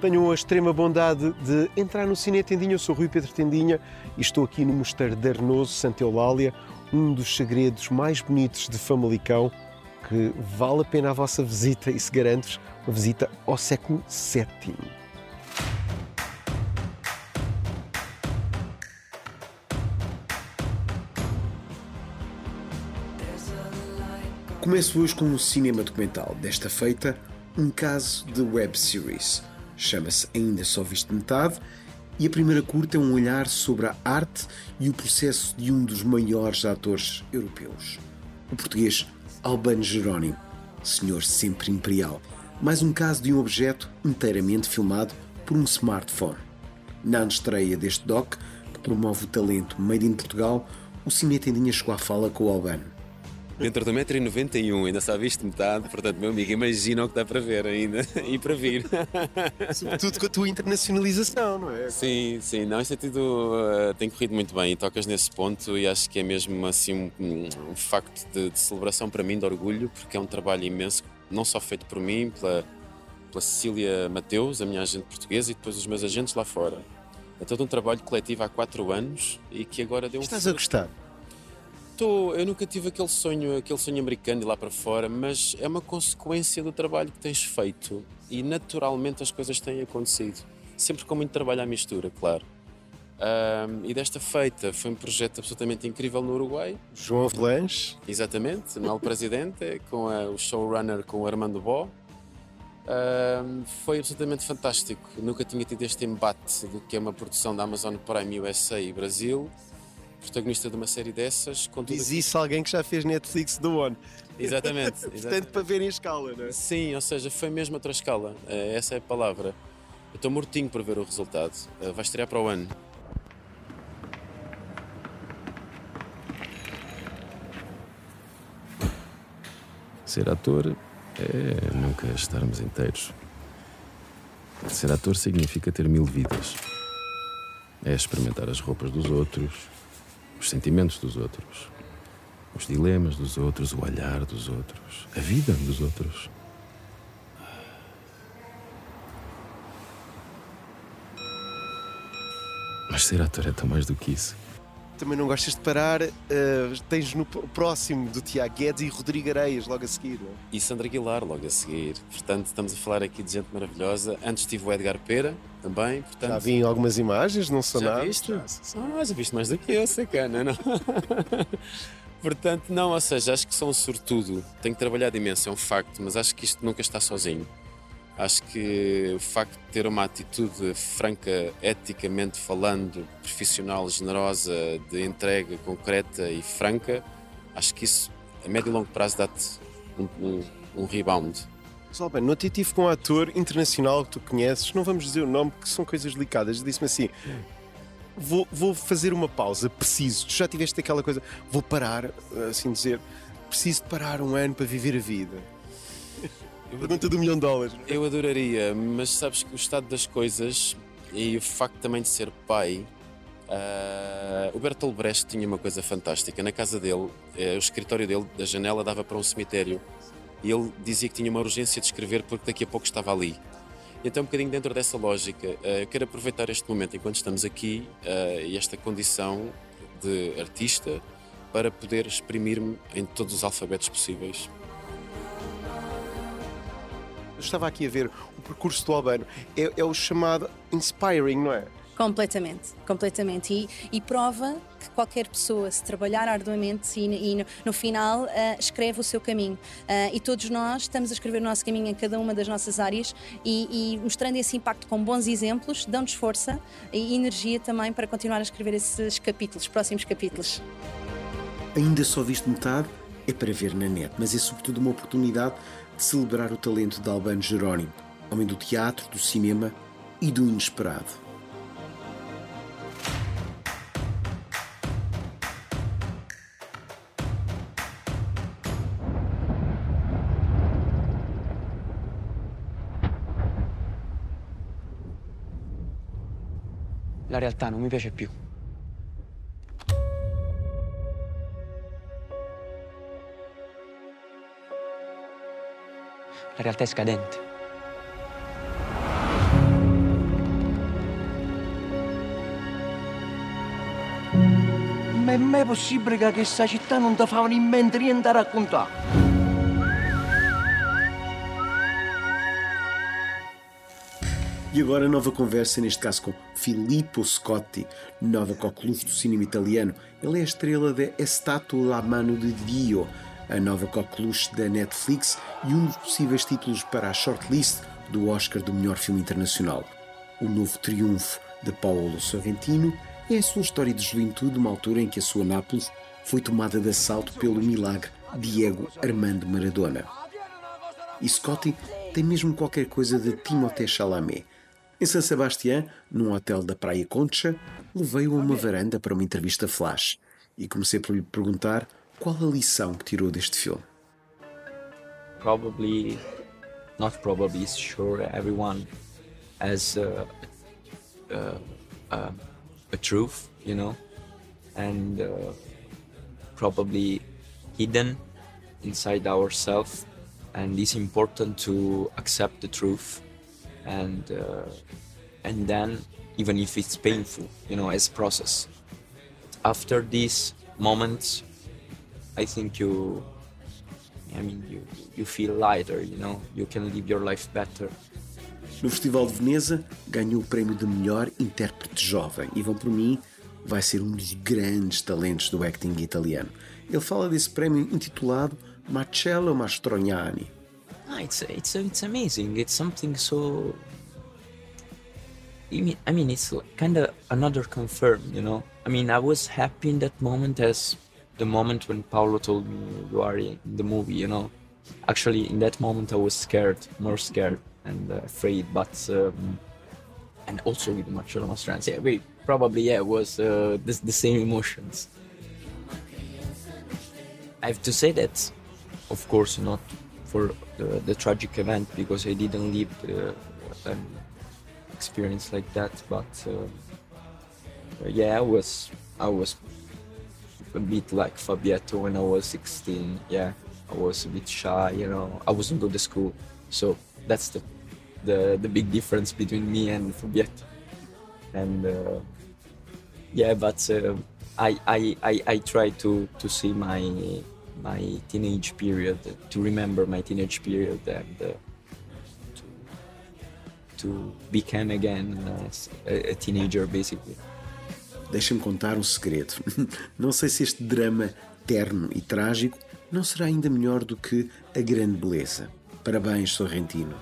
tenham a extrema bondade de entrar no Cine Tendinha. Eu sou Rui Pedro Tendinha e estou aqui no Mosteiro de Arnoso, Santa Eulália, um dos segredos mais bonitos de Famalicão, que vale a pena a vossa visita e se garanto-vos uma visita ao século VII. Começo hoje com um cinema documental, desta feita, um caso de web series. Chama-se Ainda Só Visto Metade e a primeira curta é um olhar sobre a arte e o processo de um dos maiores atores europeus, o português Albano Jerónimo, senhor sempre imperial. Mais um caso de um objeto inteiramente filmado por um smartphone. Na estreia deste doc, que promove o talento made in Portugal, o Cine Tendinha chegou à fala com o Albano. Dentro do 1,91m, ainda só viste metade, portanto, meu amigo, imagina o que dá para ver ainda e para vir. Sobretudo com a tua internacionalização, não é? Sim, sim, não, isso tem, tido, uh, tem corrido muito bem e tocas nesse ponto e acho que é mesmo assim um, um facto de, de, celebração para mim, de orgulho, porque é um trabalho imenso, não só feito por mim, pela, pela Cecília Mateus, a minha agente portuguesa, e depois os meus agentes lá fora. É todo um trabalho coletivo há quatro anos e que agora deu um. Estás a gostar? Estou, eu nunca tive aquele sonho, aquele sonho americano de lá para fora, mas é uma consequência do trabalho que tens feito e naturalmente as coisas têm acontecido. Sempre com muito trabalho à mistura, claro. Um, e desta feita foi um projeto absolutamente incrível no Uruguai. João Avelanche. Exatamente, no Presidente, com a, o showrunner com o Armando Bó. Um, foi absolutamente fantástico. Nunca tinha tido este embate do que é uma produção da Amazon Prime USA e Brasil protagonista de uma série dessas. Com tudo Diz isso alguém que já fez Netflix do One. Exatamente. Portanto, para ver em escala, não é? Sim, ou seja, foi mesmo outra escala. Eh, essa é a palavra. Eu estou mortinho para ver o resultado. Eh, vai estrear para o ano. Ser ator é nunca estarmos inteiros. Ser ator significa ter mil vidas. É experimentar as roupas dos outros, os sentimentos dos outros, os dilemas dos outros, o olhar dos outros, a vida dos outros. Mas ser ator é tão mais do que isso. Também não gostas de parar, uh, tens no próximo do Tiago Guedes e Rodrigo Areias logo a seguir. Não? É? E Sandra Aguilar logo a seguir. Portanto, estamos a falar aqui de gente maravilhosa. Antes tive o Edgar Pera, também. Portanto, já vi algumas imagens, não sou já nada. Viste? Ah, já viste mais do que eu, sacana, não? Portanto, não, ou seja, acho que sou um sortudo. Tenho trabalhado imenso, é um facto, mas acho que isto nunca está sozinho. Acho que o facto de ter uma atitude franca, eticamente falando, profissional, generosa, de entrega concreta e franca, acho que isso, a médio e longo prazo, dá-te um, um, um rebound. No tive com um ator internacional que tu conheces, não vamos dizer o nome porque são coisas delicadas, disse-me assim: vou, vou fazer uma pausa, preciso. Tu já tiveste aquela coisa, vou parar, assim dizer, preciso de parar um ano para viver a vida. Pergunta do milhão de dólares. Eu adoraria, mas sabes que o estado das coisas e o facto também de ser pai. Uh, o Bertolt Brecht tinha uma coisa fantástica. Na casa dele, uh, o escritório dele, da janela, dava para um cemitério e ele dizia que tinha uma urgência de escrever porque daqui a pouco estava ali. Então, um bocadinho dentro dessa lógica, uh, quero aproveitar este momento enquanto estamos aqui uh, e esta condição de artista para poder exprimir-me em todos os alfabetos possíveis. Estava aqui a ver o percurso do Albano, é, é o chamado inspiring, não é? Completamente, completamente. E, e, prova que qualquer pessoa, se trabalhar arduamente e, e no, no, final, uh, escreve o seu caminho. Uh, e todos nós estamos a escrever o nosso caminho em cada uma das nossas áreas e, e mostrando esse impacto com bons exemplos, dão-nos força e energia também para continuar a escrever esses capítulos, próximos capítulos. Ainda só viste metade? É para ver na net, mas é sobretudo uma oportunidade de celebrar o talento de Albano Jerónimo, homem do teatro, do cinema e do inesperado. La realtà non mi piace più. La realtà è scadente. Ma è mai possibile che questa città non ti fa in mente niente a raccontare? E agora nova conversa, neste caso com Filippo Scotti, nova coqueluche do cinema italiano. Ele é a estrela da Estátua da Mano de Dio, a nova coqueluche da Netflix e um dos possíveis títulos para a shortlist do Oscar do melhor filme internacional. O novo triunfo de Paolo Sorrentino é a sua história de juventude numa altura em que a sua Nápoles foi tomada de assalto pelo milagre Diego Armando Maradona. E Scotti tem mesmo qualquer coisa de Timothée Chalamet. Em San Sebastián, num hotel da Praia Concha, levei-o a uma varanda para uma entrevista flash e comecei por lhe perguntar qual a lição que tirou deste filme. Probably, not probably, sure everyone has a, a, a, a truth, you know, and uh, probably hidden inside ourselves, and it's important to accept the truth. And uh, and then even if it's painful you know as process. After these moments i think you i mean you you feel lighter you know you can live your life better No Festival de Veneza, ganhou o prémio de melhor intérprete jovem e, vão por mim, vai ser um dos grandes talentos do acting italiano. Ele fala desse prémio intitulado Marcello Mastroianni. Ah, it's it's it's amazing. It's something so. I mean, I mean, it's kind of another confirm. You know, I mean, I was happy in that moment as the moment when Paolo told me you are in the movie. You know, actually, in that moment I was scared, more scared and uh, afraid, but um, and also with Marcello Mastroianni. Yeah, we probably yeah it was uh, the, the same emotions. I have to say that, of course, not for the, the tragic event because I didn't live uh, an experience like that. But uh, yeah, I was I was a bit like Fabietto when I was 16. Yeah, I was a bit shy. You know, I wasn't good at school, so that's the the, the big difference between me and Fabietto. And uh, yeah, but uh, I, I I I try to to see my my teenage period, to remember my teenage period and uh, to, to become again a, a teenager basically. Deixa-me contar um segredo. Não sei se este drama terno e trágico não será ainda melhor do que a grande beleza. Parabéns, Sorrentino.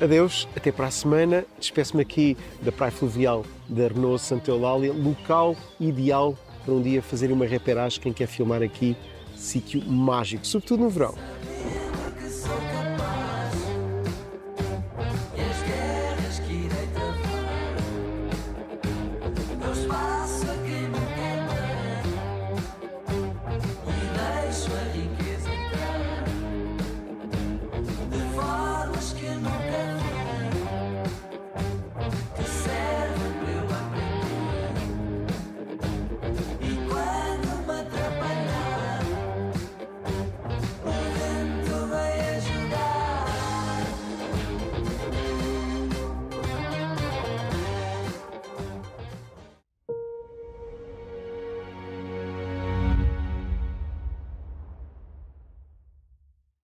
Adeus, até para a semana. Despeço-me aqui da Praia Fluvial da Renault Santa Eulália, local ideal para um dia fazer uma reperagem. Quem quer filmar aqui, sítio mágico, sobretudo no verão.